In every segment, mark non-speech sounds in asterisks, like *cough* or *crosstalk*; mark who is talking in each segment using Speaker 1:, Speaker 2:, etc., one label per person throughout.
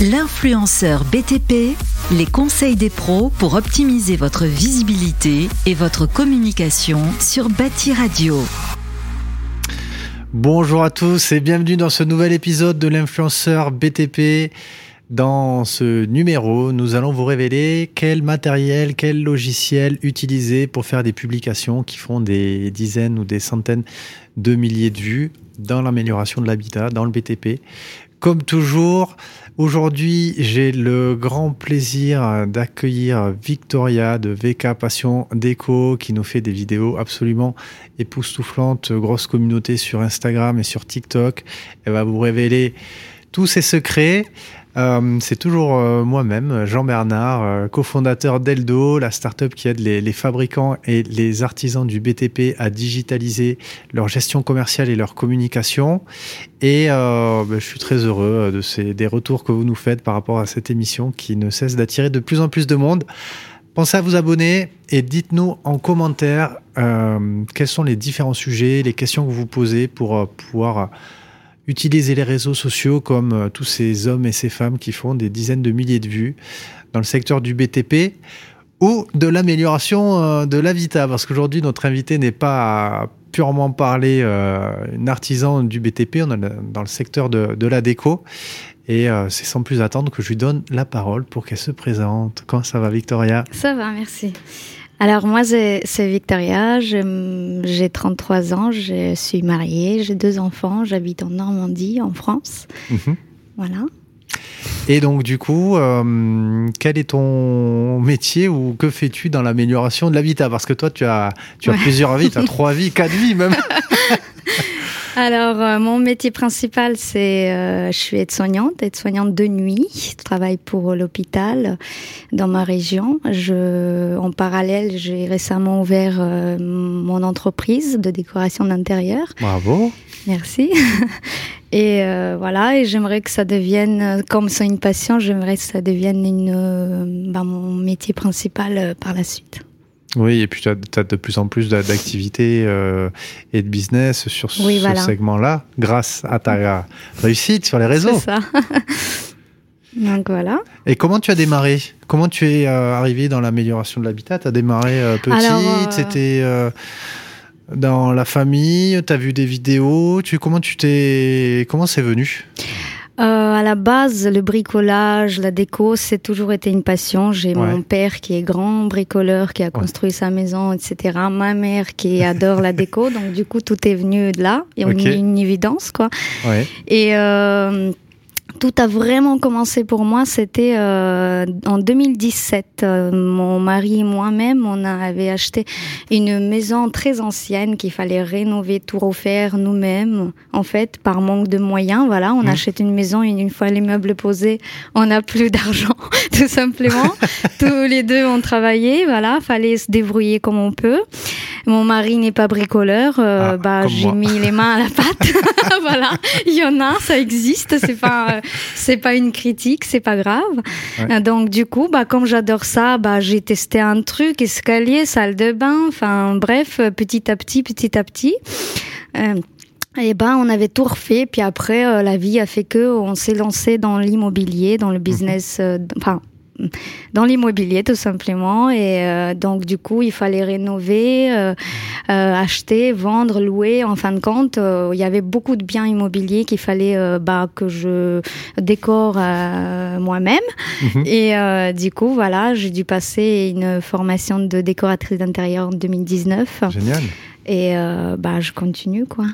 Speaker 1: L'influenceur BTP, les conseils des pros pour optimiser votre visibilité et votre communication sur Bâti Radio.
Speaker 2: Bonjour à tous et bienvenue dans ce nouvel épisode de l'influenceur BTP. Dans ce numéro, nous allons vous révéler quel matériel, quel logiciel utiliser pour faire des publications qui font des dizaines ou des centaines de milliers de vues dans l'amélioration de l'habitat, dans le BTP. Comme toujours, aujourd'hui, j'ai le grand plaisir d'accueillir Victoria de VK Passion Déco qui nous fait des vidéos absolument époustouflantes, grosse communauté sur Instagram et sur TikTok. Elle va vous révéler tous ses secrets. Euh, c'est toujours euh, moi-même, Jean Bernard, euh, cofondateur d'Eldo, la startup qui aide les, fabricants et les artisans du BTP à digitaliser leur gestion commerciale et leur communication. Et ben, je suis très heureux de ces, des retours que vous nous faites par rapport à cette émission qui ne cesse d'attirer de plus en plus de monde. Pensez à vous abonner et dites-nous en commentaire quels sont les différents sujets, les questions que vous posez pour pouvoir utiliser les réseaux sociaux comme euh, tous ces hommes et ces femmes qui font des dizaines de milliers de vues dans le secteur du BTP ou de l'amélioration euh, de l'habitat. Parce qu'aujourd'hui, notre invité n'est pas purement parler euh, un artisan du BTP, on est dans le secteur de, de la déco. Et c'est sans plus attendre que je lui donne la parole pour qu'elle se présente. Comment ça va, Victoria?
Speaker 3: Ça va, merci. Alors moi, c'est Victoria, j'ai 33 ans, je suis mariée, j'ai deux enfants, j'habite en Normandie, en France. Mhm. Voilà.
Speaker 2: Et donc du coup, euh, quel est ton métier ou que fais-tu dans l'amélioration de l'habitat Parce que toi, tu as, tu as plusieurs vies, tu as *laughs* trois vies, quatre vies même. *laughs*
Speaker 3: Alors, euh, mon métier principal, c'est, euh, je suis aide-soignante, aide-soignante de nuit. Je travaille pour l'hôpital dans ma région. Je, en parallèle, j'ai récemment ouvert euh, mon entreprise de décoration d'intérieur.
Speaker 2: Bravo.
Speaker 3: Merci. *laughs* Et voilà, et j'aimerais que ça devienne, comme c'est une passion, j'aimerais que ça devienne une, ben, mon métier principal par la suite.
Speaker 2: Oui, et puis tu as, de plus en plus d'activités euh, et de business sur ce segment-là, grâce à ta réussite sur les réseaux.
Speaker 3: C'est ça. *laughs* Donc voilà.
Speaker 2: Et comment tu as démarré? Comment tu es euh, arrivé dans l'amélioration de l'habitat? Tu as démarré euh, petite, c'était dans la famille, tu as vu des vidéos, tu, comment tu t'es comment c'est venu?
Speaker 3: Euh, à la base, le bricolage, la déco, c'est toujours été une passion. J'ai mon père qui est grand bricoleur, qui a construit sa maison, etc. Ma mère qui adore la déco. *laughs* Donc, du coup, tout est venu de là. Et okay. une, une évidence, quoi. Ouais. Et euh, tout a vraiment commencé pour moi, c'était euh, en 2017. Euh, mon mari et moi-même, on avait acheté une maison très ancienne qu'il fallait rénover, tout refaire nous-mêmes. En fait, par manque de moyens, voilà, on mmh. achète une maison et une fois les meubles posés, on n'a plus d'argent, *laughs* tout simplement. *laughs* Tous les deux ont travaillé, voilà, fallait se débrouiller comme on peut. Mon mari n'est pas bricoleur, euh, ah, bah j'ai mis les mains à la pâte. *laughs* voilà, il y en a, ça existe, c'est pas c'est pas une critique, c'est pas grave. Donc du coup, bah comme j'adore ça, bah j'ai testé un truc, escalier, salle de bain, enfin bref, petit à petit, petit à petit. Euh, et ben, on avait tout refait. Puis après, euh, la vie a fait que on s'est lancé dans l'immobilier, dans le mhm. business, euh, enfin dans l'immobilier tout simplement. Et euh, donc du coup il fallait rénover euh, euh, acheter vendre louer. En fin de compte il y avait beaucoup de biens immobiliers qu'il fallait bah, que je décore moi-même. Mhm. et du coup voilà j'ai dû passer une formation de décoratrice d'intérieur en 2019
Speaker 2: génial.
Speaker 3: Et bah je continue quoi.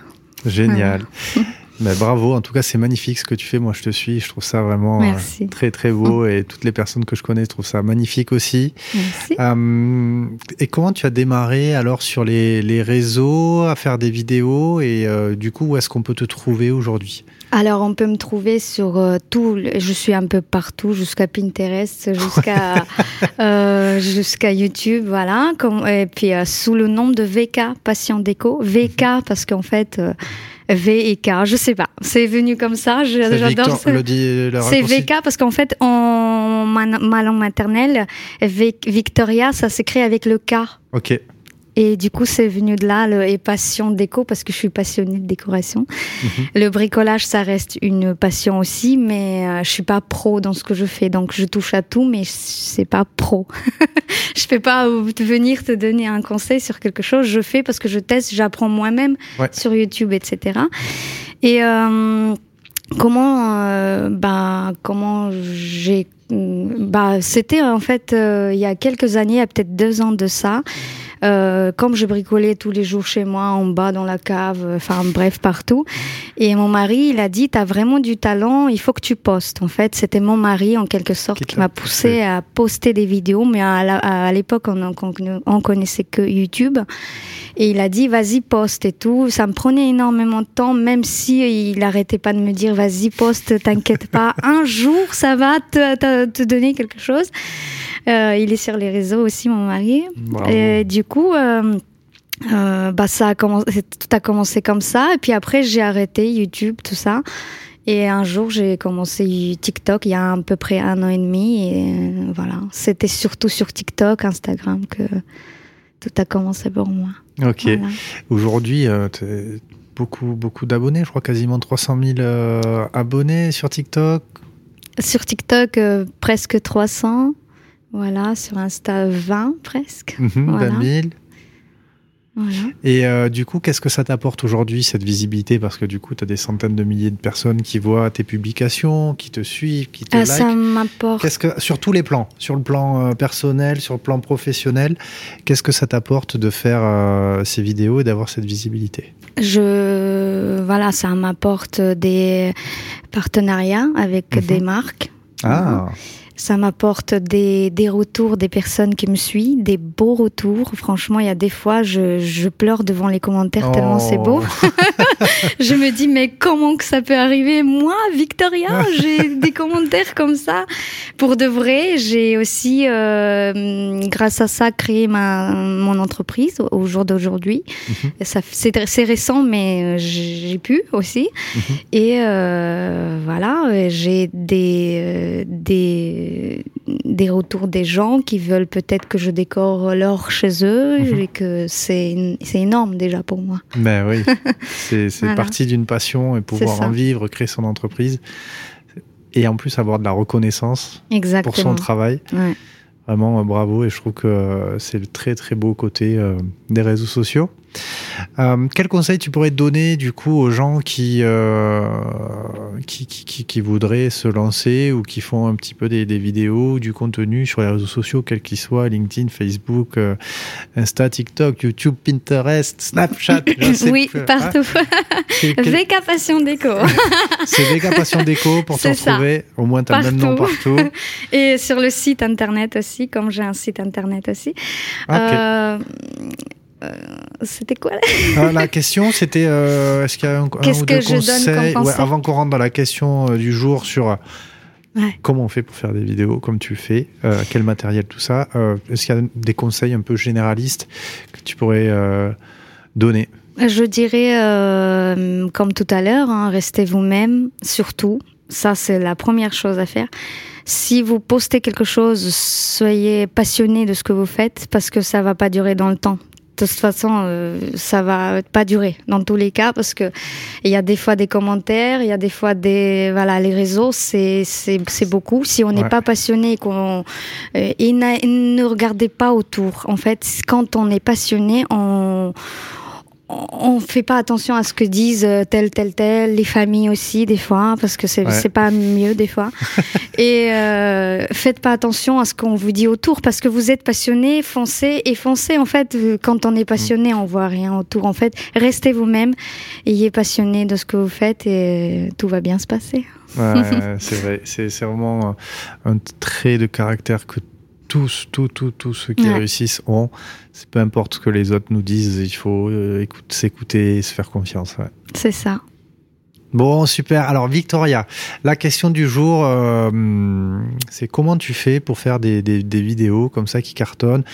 Speaker 2: Génial *laughs* Bah, bravo, en tout cas c'est magnifique ce que tu fais, moi je te suis, je trouve ça vraiment euh, très très beau et toutes les personnes que je connais trouvent ça magnifique aussi.
Speaker 3: Merci.
Speaker 2: Euh, et comment tu as démarré alors sur les, les réseaux à faire des vidéos et euh, du coup où est-ce qu'on peut te trouver aujourd'hui?
Speaker 3: Alors, on peut me trouver sur euh, tout. Je suis un peu partout, jusqu'à Pinterest, jusqu'à *laughs* euh, jusqu'à YouTube, voilà. Comme, et puis euh, sous le nom de VK Patient Déco, VK parce qu'en fait V et K, je sais pas. C'est venu comme ça. J'adore ça. C'est VK parce qu'en fait, en ma, langue maternelle, Victoria, ça s'écrit avec le K.
Speaker 2: Ok.
Speaker 3: Et du coup, c'est venu de là, le, et passion déco, parce que je suis passionnée de décoration. Mhm. Le bricolage, ça reste une passion aussi, mais euh, je suis pas pro dans ce que je fais. Donc, je touche à tout, mais c'est pas pro. *laughs* je peux pas venir te donner un conseil sur quelque chose. Je fais parce que je teste, j'apprends moi-même sur YouTube, etc. Et euh, comment, euh, bah, comment j'ai, bah, c'était en fait il y a quelques années, il y a peut-être deux ans de ça. Euh, comme je bricolais tous les jours chez moi, en bas, dans la cave, enfin bref, partout. Et mon mari, il a dit, t'as vraiment du talent, il faut que tu postes. En fait, c'était mon mari, en quelque sorte, qui m'a poussé à poster des vidéos, mais à l'époque, on, on, connaissait que YouTube. Et il a dit, vas-y, poste et tout. Ça me prenait énormément de temps, même si il arrêtait pas de me dire, vas-y, poste, t'inquiète pas. *laughs* Un jour, ça va te, te donner quelque chose. Euh, il est sur les réseaux aussi, mon mari. Et du coup, euh, euh, bah ça a commencé, tout a commencé comme ça. Et puis après, j'ai arrêté YouTube, tout ça. Et un jour, j'ai commencé TikTok il y a à peu près un an et demi. Et voilà, c'était surtout sur TikTok, Instagram que tout a commencé pour moi.
Speaker 2: Ok. Aujourd'hui, beaucoup, beaucoup d'abonnés, je crois quasiment 300 000 abonnés sur TikTok.
Speaker 3: Sur TikTok, presque 300. Voilà, sur Insta 20 presque.
Speaker 2: Mhm, voilà. Et euh, du coup, qu'est-ce que ça t'apporte aujourd'hui, cette visibilité? Parce que du coup, tu as des centaines de milliers de personnes qui voient tes publications, qui te suivent, qui te ah,
Speaker 3: Ça m'apporte.
Speaker 2: Qu'est-ce que, sur tous les plans, sur le plan euh, personnel, sur le plan professionnel, qu'est-ce que ça t'apporte de faire euh, ces vidéos et d'avoir cette visibilité?
Speaker 3: Je, voilà, ça m'apporte des partenariats avec mhm. des marques.
Speaker 2: Ah.
Speaker 3: Ça m'apporte des, des retours des personnes qui me suivent, des beaux retours. Franchement, il y a des fois, je, je pleure devant les commentaires tellement c'est beau. Oh. *laughs* je me dis, mais comment que ça peut arriver? Moi, Victoria, *laughs* j'ai des commentaires comme ça. Pour de vrai, j'ai aussi, euh, grâce à ça, créé ma, mon entreprise au jour d'aujourd'hui. Mhm. C'est récent, mais euh, j'ai pu aussi. Mhm. Et euh, voilà, j'ai des, des des, retours des gens qui veulent peut-être que je décore l'or chez eux mhm. et que c'est énorme déjà pour moi.
Speaker 2: Ben oui, *laughs* c'est partie d'une passion et pouvoir en vivre, créer son entreprise et en plus avoir de la reconnaissance pour son travail. Vraiment bravo et je trouve que c'est le très très beau côté euh, des réseaux sociaux. Euh, quel conseil tu pourrais donner du coup aux gens qui, euh, qui, qui, qui, voudraient se lancer ou qui font un petit peu des, des vidéos, du contenu sur les réseaux sociaux, quels qu'ils soient, LinkedIn, Facebook, euh, Insta, TikTok, YouTube, Pinterest, Snapchat
Speaker 3: Oui, partout. *laughs* VK Passion Déco. *laughs*
Speaker 2: C'est VK Passion Déco pour te retrouver. Au moins, tu as le même nom partout. *laughs*
Speaker 3: Et sur le site internet aussi, comme j'ai un site internet aussi. Ah, okay. Euh, c'était quoi
Speaker 2: ah, La *laughs* question, c'était euh, est-ce qu'il y a un, un ou deux conseils avant qu'on rentre dans la question euh, du jour sur comment on fait pour faire des vidéos comme tu fais, quel matériel, tout ça. est-ce qu'il y a des conseils un peu généralistes que tu pourrais donner?
Speaker 3: Je dirais, comme tout à l'heure, hein, restez vous-même, surtout. Ça, c'est la première chose à faire. Si vous postez quelque chose, soyez passionné de ce que vous faites parce que ça va pas durer dans le temps toute façon, euh, ça va pas durer dans tous les cas parce que il y a des fois des commentaires, il y a des fois des voilà les réseaux, c'est c'est beaucoup. Si on n'est pas passionné, qu'on euh, et ne regardez pas autour. En fait, quand on est passionné, on on fait pas attention à ce que disent euh, tel tel tel les familles aussi des fois parce que c'est c'est pas mieux des fois. *laughs* Et euh, faites pas attention à ce qu'on vous dit autour parce que vous êtes passionné foncez et foncez en fait. Euh, quand on est passionné on voit rien autour en fait. Restez vous-même ayez passionné de ce que vous faites et tout va bien se passer. *laughs*
Speaker 2: C'est vrai. C'est vraiment un trait de caractère que tous, tous, tous, tous ceux qui réussissent ont. C'est peu importe ce que les autres nous disent, il faut euh, s'écouter et se faire confiance.
Speaker 3: C'est ça.
Speaker 2: Bon, super. Alors, Victoria, la question du jour, euh, c'est comment tu fais pour faire des, des, des, vidéos comme ça qui cartonnent?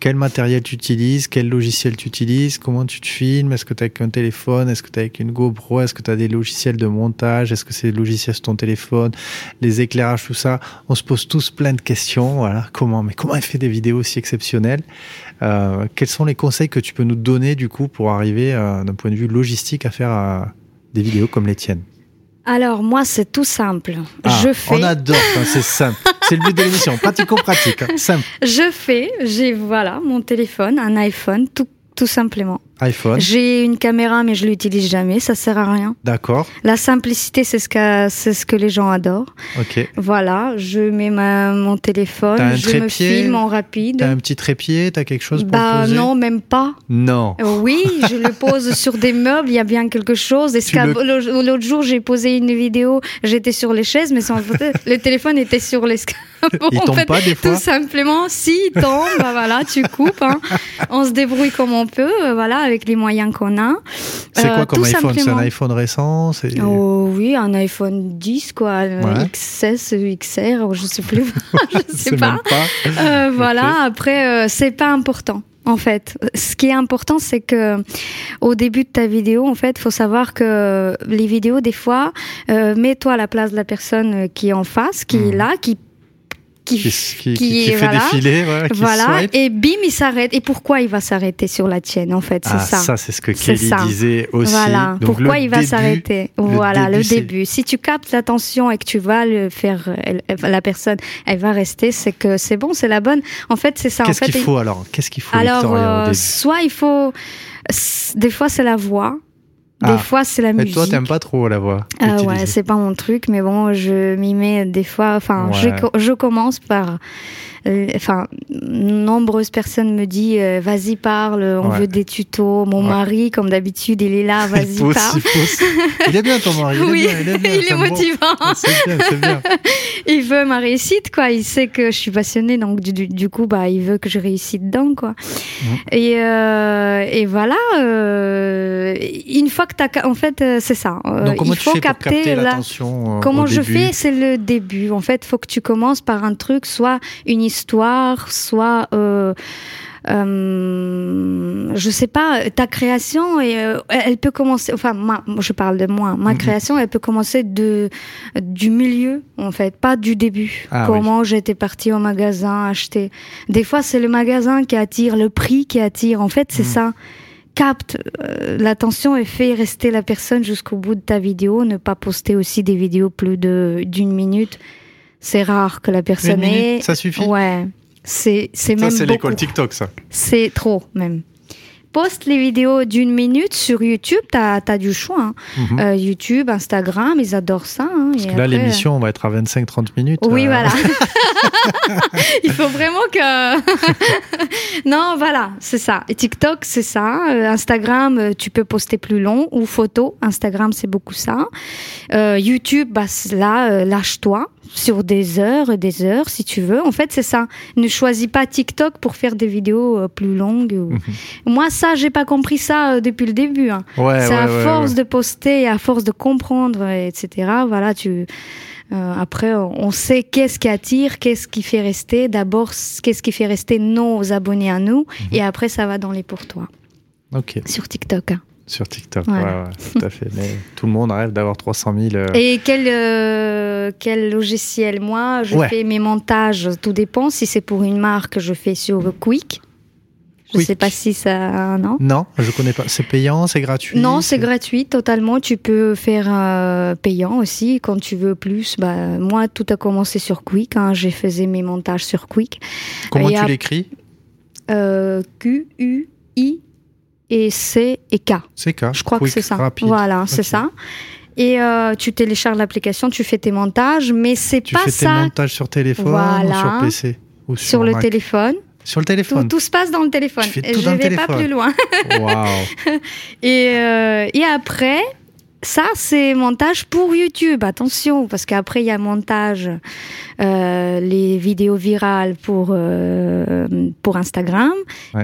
Speaker 2: Quel matériel tu utilises? Quel logiciel tu utilises? Comment tu te filmes? Est-ce que tu as avec un téléphone? Est-ce que tu as avec une GoPro? Est-ce que tu as des logiciels de montage? Est-ce que c'est des logiciels sur ton téléphone? Les éclairages, tout ça. On se pose tous plein de questions. Voilà, comment Mais comment elle fait des vidéos aussi exceptionnelles? Euh, Quels sont les conseils que tu peux nous donner du coup pour arriver euh, d'un point de vue logistique à faire euh, des vidéos comme les tiennes
Speaker 3: alors moi c'est tout simple.
Speaker 2: Ah,
Speaker 3: je fais.
Speaker 2: On adore, c'est simple. C'est le but de l'émission, pratico-pratique, hein. simple.
Speaker 3: Je fais, j'ai voilà mon téléphone, un iPhone, tout, tout simplement
Speaker 2: iPhone.
Speaker 3: J'ai une caméra, mais je l'utilise jamais. Ça sert à rien.
Speaker 2: D'accord.
Speaker 3: La simplicité, c'est ce que c'est ce que les gens adorent.
Speaker 2: Ok.
Speaker 3: Voilà, je mets ma, mon téléphone,
Speaker 2: un
Speaker 3: je me filme en rapide.
Speaker 2: T'as un petit trépied, t'as quelque chose pour
Speaker 3: bah,
Speaker 2: poser
Speaker 3: non, même pas.
Speaker 2: Non.
Speaker 3: Oui, *laughs* je le pose sur des meubles. Il y a bien quelque chose. Le... l'autre jour j'ai posé une vidéo, j'étais sur les chaises, mais sans... *laughs* le téléphone était sur l'escalier.
Speaker 2: il tombe pas des fois.
Speaker 3: Tout simplement, si il tombe, bah voilà, tu coupes. Hein. On se débrouille comme on peut, euh, voilà avec les moyens qu'on a.
Speaker 2: C'est quoi euh, comme iPhone? C'est un iPhone récent?
Speaker 3: Oh oui, un iPhone 10 quoi, XS, XR, je sais plus, *laughs* *laughs* je sais pas. Euh, voilà. Après, euh, c'est pas important en fait. Ce qui est important, c'est que au début de ta vidéo, en fait, faut savoir que les vidéos, des fois, mets-toi à la place de la personne qui est en face, qui est hmm. là, qui
Speaker 2: qui, qui, qui, fait voilà, défiler, voilà,
Speaker 3: voilà et bim, il s'arrête. Et pourquoi il va s'arrêter sur la tienne, en fait, c'est
Speaker 2: ah,
Speaker 3: ça.
Speaker 2: Ça, c'est ce que Kelly disait aussi.
Speaker 3: Voilà. pourquoi il va s'arrêter? Voilà, le début. Si tu captes l'attention et que tu vas le faire, la personne, elle va rester, c'est que c'est bon, c'est la bonne. En fait, c'est ça.
Speaker 2: Qu'est-ce qu'il faut alors? Qu'est-ce qu'il faut
Speaker 3: Alors, euh, soit il faut, des fois, c'est la voix. Des ah. fois, c'est la musique.
Speaker 2: Et toi, t'aimes pas trop la voix
Speaker 3: Ah ouais, c'est pas mon truc, mais bon, je m'y mets des fois. Enfin, je, je commence par enfin, nombreuses personnes me disent euh, vas-y parle, on veut des tutos. Mon mari, comme d'habitude, il est là, *laughs* vas-y parle.
Speaker 2: Il, est bien ton mari. Il
Speaker 3: oui,
Speaker 2: est bien, il
Speaker 3: est, *laughs* il est motivant.
Speaker 2: C'est bien, c'est bien. *laughs*
Speaker 3: il veut ma réussite, quoi. Il sait que je suis passionnée, donc du, du coup, bah, il veut que je réussisse dedans, quoi. Et, euh, et voilà. Euh, une fois que t'as, en fait, euh, c'est ça.
Speaker 2: donc, comment il faut tu fais capter, pour capter l'attention.
Speaker 3: Comment je
Speaker 2: début
Speaker 3: fais, c'est le début. En fait, faut que tu commences par un truc, soit une histoire histoire, soit euh, euh, je sais pas, ta création, et, euh, elle peut commencer, enfin, moi, je parle de moi, ma mhm. création, elle peut commencer de, du milieu, en fait, pas du début. Ah Comment j'étais partie au magasin acheter. Des fois, c'est le magasin qui attire, le prix qui attire. En fait, c'est mhm. ça capte euh, l'attention et fait rester la personne jusqu'au bout de ta vidéo, ne pas poster aussi des vidéos plus de d'une minute c'est rare que la personne
Speaker 2: Une minute, Ça suffit
Speaker 3: Ouais. C'est, c'est même.
Speaker 2: Ça, c'est l'école TikTok, ça.
Speaker 3: C'est trop, même. Poste les vidéos d'une minute sur YouTube, t'as as du choix. Hein. Mhm. euh, YouTube, Instagram, ils adorent ça. Hein.
Speaker 2: Parce que là, l'émission, on va être à 25-30 minutes.
Speaker 3: Oui, euh. voilà. *laughs* *laughs* Il faut vraiment que. *laughs* non, voilà, c'est ça. Et TikTok, c'est ça. Euh, Instagram, tu peux poster plus long ou photo. Instagram, c'est beaucoup ça. YouTube, bah, là, lâche-toi sur des heures et des heures si tu veux. En fait, c'est ça. Ne choisis pas TikTok pour faire des vidéos euh, plus longues. Mhm. Moi, ça, j'ai pas compris ça euh, depuis le début. Hein. c'est à force de poster, à force de comprendre, etc. Voilà, tu. Euh, après, on sait qu'est-ce qui attire, qu'est-ce qui fait rester. D'abord, qu'est-ce qui fait rester nos abonnés à nous, mhm. et après, ça va dans les pour toi. Sur TikTok. Hein.
Speaker 2: Sur TikTok, ouais. tout à fait. Mais *laughs* tout le monde rêve d'avoir 300 000. Euh.
Speaker 3: Et quel, euh, quel logiciel Moi, je fais mes montages, tout dépend. Si c'est pour une marque, je fais sur Quick. Je ne sais pas si ça. Non?
Speaker 2: Non, je connais pas. C'est payant, c'est gratuit
Speaker 3: Non, c'est gratuit totalement. Tu peux faire euh, payant aussi quand tu veux plus. Bah, moi, tout a commencé sur Quick. Hein. J'ai faisais mes montages sur Quick.
Speaker 2: Comment tu l'écris?
Speaker 3: Q-U-I et C et K.
Speaker 2: C'est K.
Speaker 3: Je crois que c'est ça. Voilà, c'est ça. Et euh, tu télécharges l'application, tu fais tes montages, mais c'est pas ça. Tu
Speaker 2: fais tes montages sur téléphone ou sur PC
Speaker 3: ou sur, le téléphone.
Speaker 2: Sur le téléphone.
Speaker 3: Tout, se passe dans le téléphone.
Speaker 2: Je ne vais
Speaker 3: pas plus loin.
Speaker 2: Wow. *laughs*
Speaker 3: et, euh, et après, ça, c'est montage pour YouTube. Attention, parce qu'après, il y a montage, euh, les vidéos virales pour, euh, pour Instagram.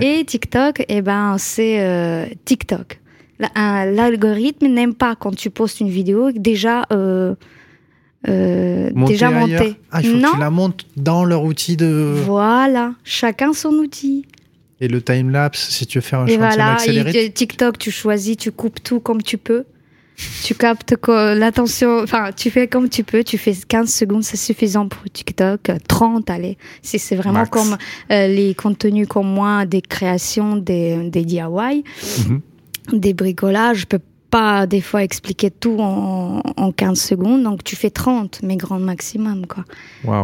Speaker 3: Et TikTok, eh ben, c'est euh, TikTok. L'algorithme n'aime pas quand tu postes une vidéo déjà euh,
Speaker 2: euh, déjà montée. Ah, il faut que tu la montes dans leur outil de.
Speaker 3: Voilà, chacun son outil.
Speaker 2: Et le time lapse, si tu veux faire un et voilà, accéléré.
Speaker 3: TikTok, tu choisis, tu coupes tout comme tu peux. Tu captes l'attention, enfin, tu fais comme tu peux, tu fais 15 secondes, c'est suffisant pour TikTok, 30, allez. Si c'est vraiment comme euh, les contenus comme moi, des créations, des, des DIY, mhm. des bricolages, je peux pas des fois expliquer tout en, en 15 secondes, donc tu fais 30, mais grand maximum, quoi.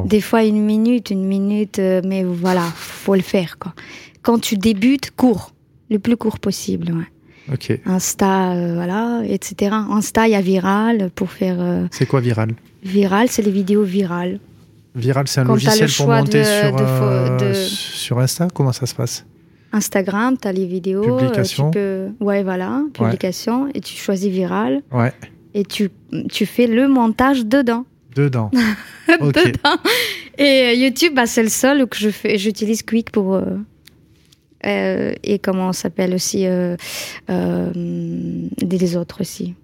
Speaker 3: Des fois une minute, une minute, euh, mais voilà, faut le faire, quoi. Quand tu débutes, cours, le plus court possible, ouais.
Speaker 2: Ok.
Speaker 3: Insta, euh, voilà, etc. Insta, il y a Viral pour faire. Euh,
Speaker 2: c'est quoi Viral?
Speaker 3: Viral, c'est les vidéos virales.
Speaker 2: Viral, c'est un logiciel pour monter sur, euh, sur Insta? Comment ça se passe?
Speaker 3: Instagram, tu as les vidéos. Publication. Tu peux... Ouais, voilà, publication. Et tu choisis Viral.
Speaker 2: Ouais.
Speaker 3: Et tu, tu fais le montage dedans.
Speaker 2: Dedans. *laughs*
Speaker 3: dedans. Et YouTube, bah, c'est le seul que je fais. J'utilise Quick pour. Euh, et comment on s'appelle aussi euh, euh, des autres aussi.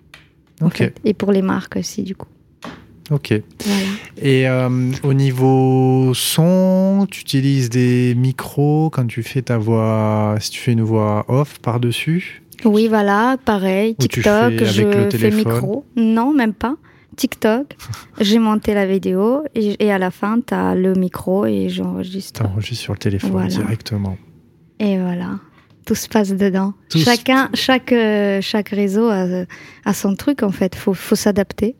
Speaker 3: Et pour les marques aussi, du coup.
Speaker 2: Ok. Et au niveau son, tu utilises des micros quand tu fais ta voix, si tu fais une voix off par-dessus?
Speaker 3: Oui, voilà, pareil. TikTok, je fais micro. Non, même pas. TikTok, *laughs* j'ai monté la vidéo et, à la fin, tu as le micro et j'enregistre.
Speaker 2: Tu enregistres sur le téléphone directement.
Speaker 3: Et voilà, tout se passe dedans. Chacun, chaque, euh, chaque réseau a, son truc en fait. Faut, faut s'adapter.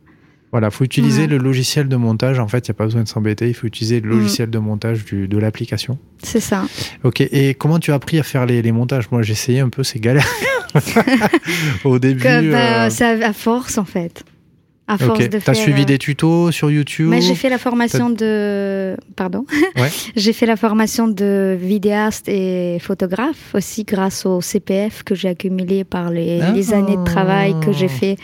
Speaker 2: Voilà, faut utiliser le logiciel de montage. En fait, il n'y a pas besoin de s'embêter. Il faut utiliser le mm. logiciel de montage du, de l'application.
Speaker 3: C'est ça.
Speaker 2: Ok. Et comment tu as appris à faire les, les montages? Moi, j'ai essayé un peu, c'est galère. *laughs* Au début. Comme,
Speaker 3: euh... C'est à force, en fait. À force de
Speaker 2: T'as suivi euh, des tutos sur YouTube
Speaker 3: Mais j'ai fait la formation de. Pardon. Ouais. *laughs* j'ai fait la formation de vidéaste et photographe aussi grâce au CPF que j'ai accumulé par les, ah. les, années de travail que j'ai fait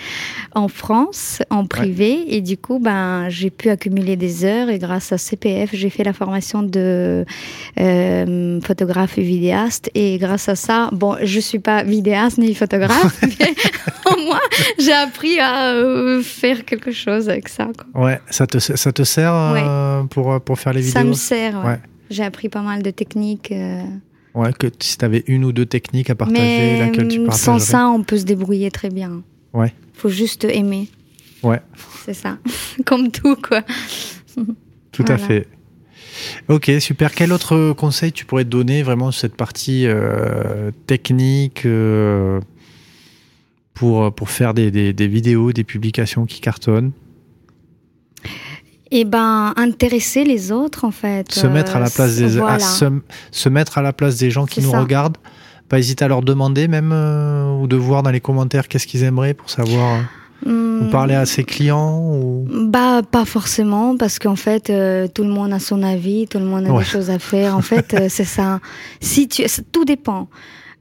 Speaker 3: en France, en privé. Et du coup, ben, j'ai pu accumuler des heures et grâce à CPF, j'ai fait la formation de euh, photographe et vidéaste. Et grâce à ça, bon, je suis pas vidéaste ni photographe, *laughs* mais *laughs* moins, j'ai appris à euh, faire quelque chose avec ça. Quoi.
Speaker 2: Ouais, ça te, ça te sert euh, pour, pour faire les vidéos
Speaker 3: Ça me sert, ouais. J'ai appris pas mal de techniques. Euh.
Speaker 2: Ouais, que si tu avais une ou deux techniques à partager, laquelle tu partagerais
Speaker 3: Sans ça, on peut se débrouiller très bien.
Speaker 2: Ouais.
Speaker 3: Faut juste aimer.
Speaker 2: Ouais.
Speaker 3: C'est ça. *laughs* Comme tout, quoi. *laughs*
Speaker 2: Tout à fait. Ok, super. Quel autre conseil tu pourrais te donner vraiment sur cette partie euh, technique pour, pour faire des, des, vidéos, des publications qui cartonnent
Speaker 3: eh ben, intéresser les autres, en fait.
Speaker 2: Se mettre à la place des, se, mettre à la place des gens qui nous regardent. Pas hésiter à leur demander même, euh, ou de voir dans les commentaires qu'est-ce qu'ils aimeraient pour savoir. Euh, ou hmm. parler à ses clients ou...
Speaker 3: Bah, pas forcément, parce qu'en fait, euh, tout le monde a son avis, tout le monde a des choses à faire. En fait, c'est ça. Si tu, tout dépend.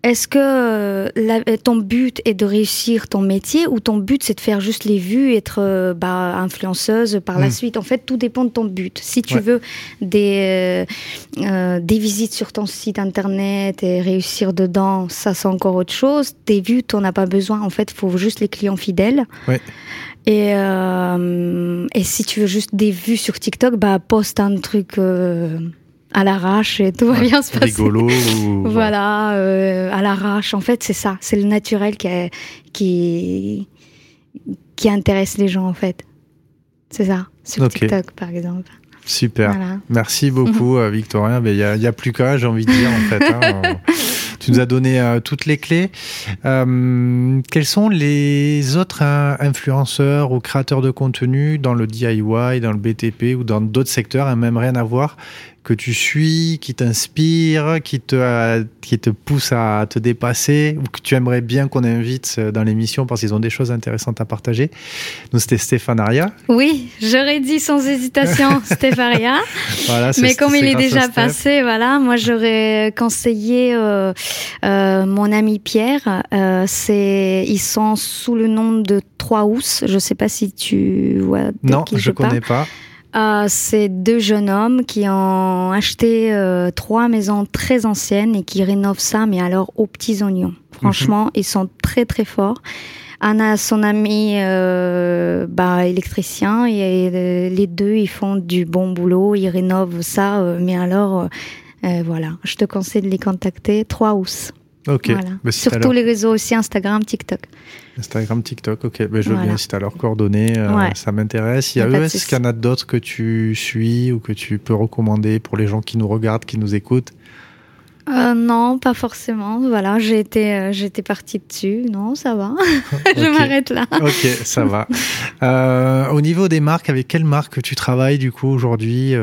Speaker 3: Est-ce que euh, ton but est de réussir ton métier ou ton but c'est de faire juste les vues, être euh, bah, influenceuse par la hmm. suite? En fait, tout dépend de ton but. Si tu veux des, euh, des visites sur ton site internet et réussir dedans, ça c'est encore autre chose. Des vues, tu n'en as pas besoin. En fait, il faut juste les clients fidèles. Et, et si tu veux juste des vues sur TikTok, bah poste un truc à l'arrache et tout va bien se passer.
Speaker 2: Rigolo. *laughs*
Speaker 3: voilà, euh, à l'arrache. En fait, c'est ça. C'est le naturel qui, qui, qui intéresse les gens, en fait. C'est ça. Sur TikTok, par exemple.
Speaker 2: Super. Merci *laughs* beaucoup, euh, Victorien. Il n'y a, plus qu'à, j'ai envie de dire, en fait. Hein. *laughs* tu nous as donné euh, toutes les clés. quels sont les autres influenceurs ou créateurs de contenu dans le DIY, dans le BTP ou dans d'autres secteurs, hein, même rien à voir, que tu suis, qui t'inspire, qui te, qui te pousse à te dépasser, ou que tu aimerais bien qu'on invite euh, dans l'émission parce qu'ils ont des choses intéressantes à partager. Nous, c'était Stéphane Aria.
Speaker 3: Oui, j'aurais dit sans hésitation *laughs* Stéphane voilà, Mais comme il est déjà passé, voilà, moi j'aurais conseillé euh, euh, mon ami Pierre. c'est, ils sont sous le nom de Trois Housses. Je ne sais pas si tu vois.
Speaker 2: Non, je ne connais pas.
Speaker 3: Euh, c'est deux jeunes hommes qui ont acheté euh, trois maisons très anciennes et qui rénovent ça, mais alors aux petits oignons. Franchement, mhm. ils sont très très forts. Anna, son ami euh, bah, électricien, et euh, les deux, ils font du bon boulot, ils rénovent ça. Euh, mais alors, voilà, je te conseille de les contacter. 3 août.
Speaker 2: Ok.
Speaker 3: Bah, Sur tous les réseaux aussi, Instagram, TikTok.
Speaker 2: Instagram, TikTok, ok. Bah, je veux bien si tu as leurs coordonnées, ça m'intéresse. Il y a eux, est-ce qu'il y en a d'autres que tu suis ou que tu peux recommander pour les gens qui nous regardent, qui nous écoutent?
Speaker 3: Euh, non, pas forcément. Voilà, j'ai été, euh, j'étais partie dessus. Non, ça va. *laughs* je m'arrête là.
Speaker 2: ok, ça va. *laughs* Euh, au niveau des marques, avec quelle marque tu travailles du coup aujourd'hui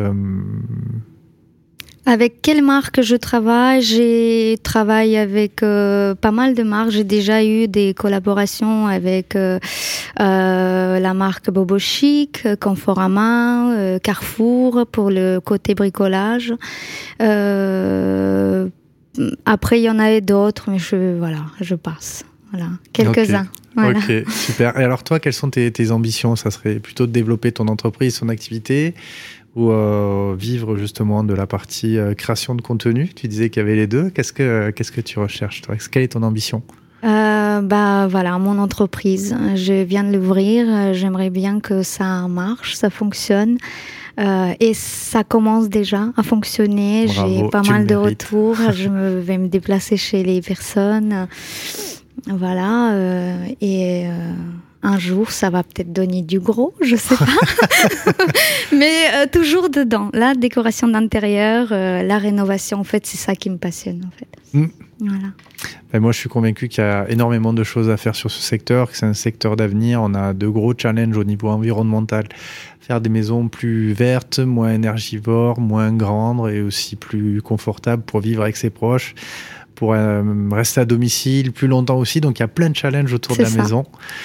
Speaker 3: avec quelle marque je travaille? J'ai travaillé avec euh, pas mal de marques. J'ai déjà eu des collaborations avec euh, euh, la marque Bobo Chic, Conforama, Carrefour pour le côté bricolage. après, il y en avait d'autres, mais je voilà, je passe. Voilà, quelques-uns.
Speaker 2: Ok, super. Et alors toi, quelles sont tes, tes ambitions? Ça serait plutôt de développer ton entreprise, ton activité ou euh, vivre justement de la partie euh, création de contenu? Tu disais qu'il y avait les deux. Qu'est-ce que, qu'est-ce que tu recherches toi? Quelle est ton ambition?
Speaker 3: Euh, bah voilà, mon entreprise, je viens de l'ouvrir. J'aimerais bien que ça marche, ça fonctionne. Euh, et ça commence déjà à fonctionner. J'ai pas mal de retours. *laughs* je me, vais me déplacer chez les personnes. Voilà. Euh, et un jour, ça va peut-être donner du gros, je sais pas. *laughs* Mais euh, toujours dedans. La décoration d'intérieur, euh, la rénovation, en fait, c'est ça qui me passionne, en fait. Mm. Voilà.
Speaker 2: Ben, moi, je suis convaincu qu'il y a énormément de choses à faire sur ce secteur, que c'est un secteur d'avenir. On a de gros challenges au niveau environnemental. Faire des maisons plus vertes, moins énergivores, moins grandes et aussi plus confortables pour vivre avec ses proches pour euh, rester à domicile plus longtemps aussi. Donc il y a plein de challenges autour de la maison.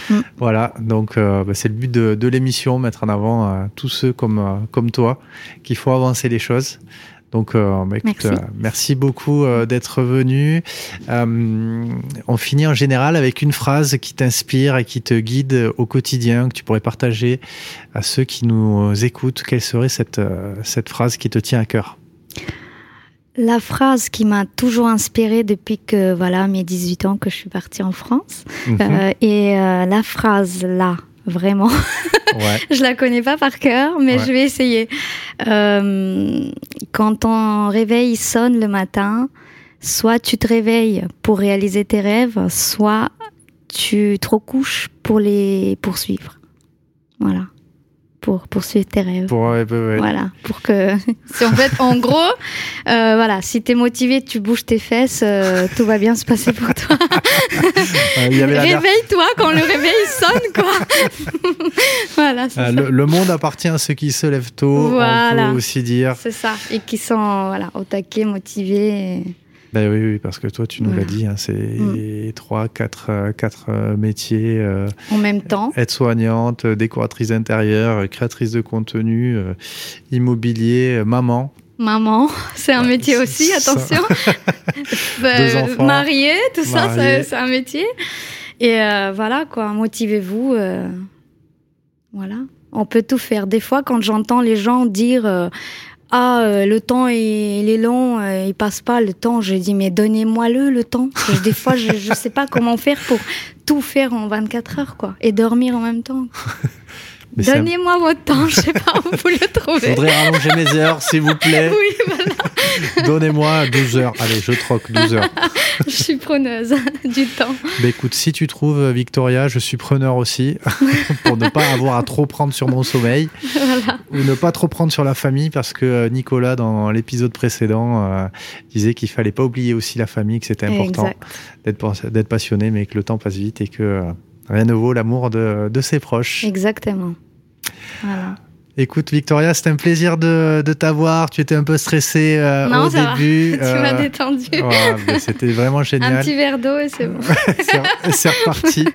Speaker 2: Mm. Voilà, donc euh, bah, c'est le but de, l'émission, mettre en avant euh, tous ceux comme, comme toi qu'il faut avancer les choses. Donc, bah, écoute, merci. merci. beaucoup d'être venu. on finit en général avec une phrase qui t'inspire et qui te guide au quotidien, que tu pourrais partager à ceux qui nous écoutent. Quelle serait cette, cette phrase qui te tient à cœur?
Speaker 3: La phrase qui m'a toujours inspirée depuis que voilà mes 18 ans que je suis partie en France. Mhm. euh, et euh, la phrase là vraiment. *laughs* Je la connais pas par cœur mais je vais essayer. Euh, quand ton réveil sonne le matin soit tu te réveilles pour réaliser tes rêves soit tu te recouches pour les poursuivre. Voilà pour poursuivre tes rêves. Voilà, pour que. *laughs* en fait, en gros, euh, voilà, si t'es motivé, tu bouges tes fesses, euh, tout va bien se passer pour toi. *laughs* Réveille-toi quand le réveil sonne, quoi. *laughs*
Speaker 2: voilà. Euh, le, le, monde appartient à ceux qui se lèvent tôt. Voilà. On peut aussi dire.
Speaker 3: C'est ça, et qui sont voilà au taquet, motivés.
Speaker 2: Ben oui, oui, parce que toi, tu nous l'as dit, hein, c'est mm. trois, quatre, euh, quatre euh, métiers. Euh,
Speaker 3: en même temps.
Speaker 2: Aide-soignante, décoratrice intérieure, créatrice de contenu, immobilier, maman.
Speaker 3: Maman, *laughs* c'est un métier aussi, attention. *laughs* *laughs* Mariée, tout ça, c'est un métier. Et voilà, quoi, motivez-vous. voilà. On peut tout faire. Des fois, quand j'entends les gens dire ah euh, le temps il, est long, euh, il passe pas le temps. Je dis mais donnez-moi-le le temps. des fois je je sais pas comment faire pour tout faire en 24 heures quoi et dormir en même temps. *laughs* Donnez-moi votre temps, je sais pas où vous le trouvez.
Speaker 2: Je voudrais rallonger mes heures, s'il vous plaît. *laughs* Oui, voilà. *laughs* Donnez-moi 12 heures. Allez, je troque 12 heures. *laughs*
Speaker 3: je suis preneuse *laughs* du temps.
Speaker 2: Bah, écoute, si tu trouves euh, Victoria, je suis preneur aussi, pour ne pas avoir à trop prendre sur mon sommeil. Voilà. Ou ne pas trop prendre sur la famille, parce que euh, Nicolas, dans l'épisode précédent, euh, disait qu'il fallait pas oublier aussi la famille, que c'était important d'être passionné, mais que le temps passe vite et que rien ne vaut l'amour de, de ses proches.
Speaker 3: Exactement. Voilà.
Speaker 2: Écoute, Victoria, c'était un plaisir de, de t'avoir. Tu étais un peu stressée euh, au début. *laughs*
Speaker 3: tu m'as euh, détendu.
Speaker 2: c'était vraiment génial.
Speaker 3: Un petit verre d'eau et c'est bon. *laughs*
Speaker 2: c'est reparti.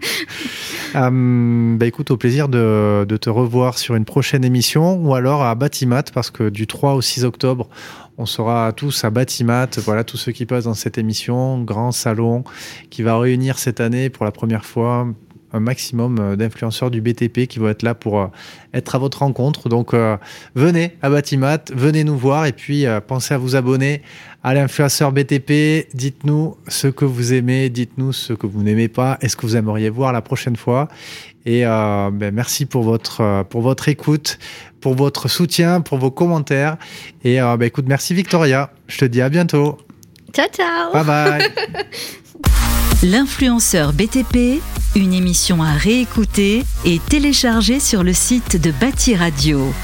Speaker 2: Euh, *laughs* bah, écoute, au plaisir de, de, te revoir sur une prochaine émission ou alors à Batimat parce que du 3 au 6 octobre, on sera tous à Batimat. Voilà, tous ceux qui passent dans cette émission, grand salon qui va réunir cette année pour la première fois un maximum d'influenceurs du BTP qui vont être là pour être à votre rencontre. Donc venez à Batimat, venez nous voir et puis pensez à vous abonner à l'influenceur BTP. Dites-nous ce que vous aimez, dites-nous ce que vous n'aimez pas, est-ce que vous aimeriez voir la prochaine fois? Et euh, ben, merci pour votre, euh, pour votre écoute, pour votre soutien, pour vos commentaires. Et euh, ben, écoute, merci Victoria. Je te dis à bientôt.
Speaker 3: Ciao, ciao.
Speaker 2: Bye bye. *laughs*
Speaker 1: L'influenceur BTP, une émission à réécouter et télécharger sur le site de Bâti Radio.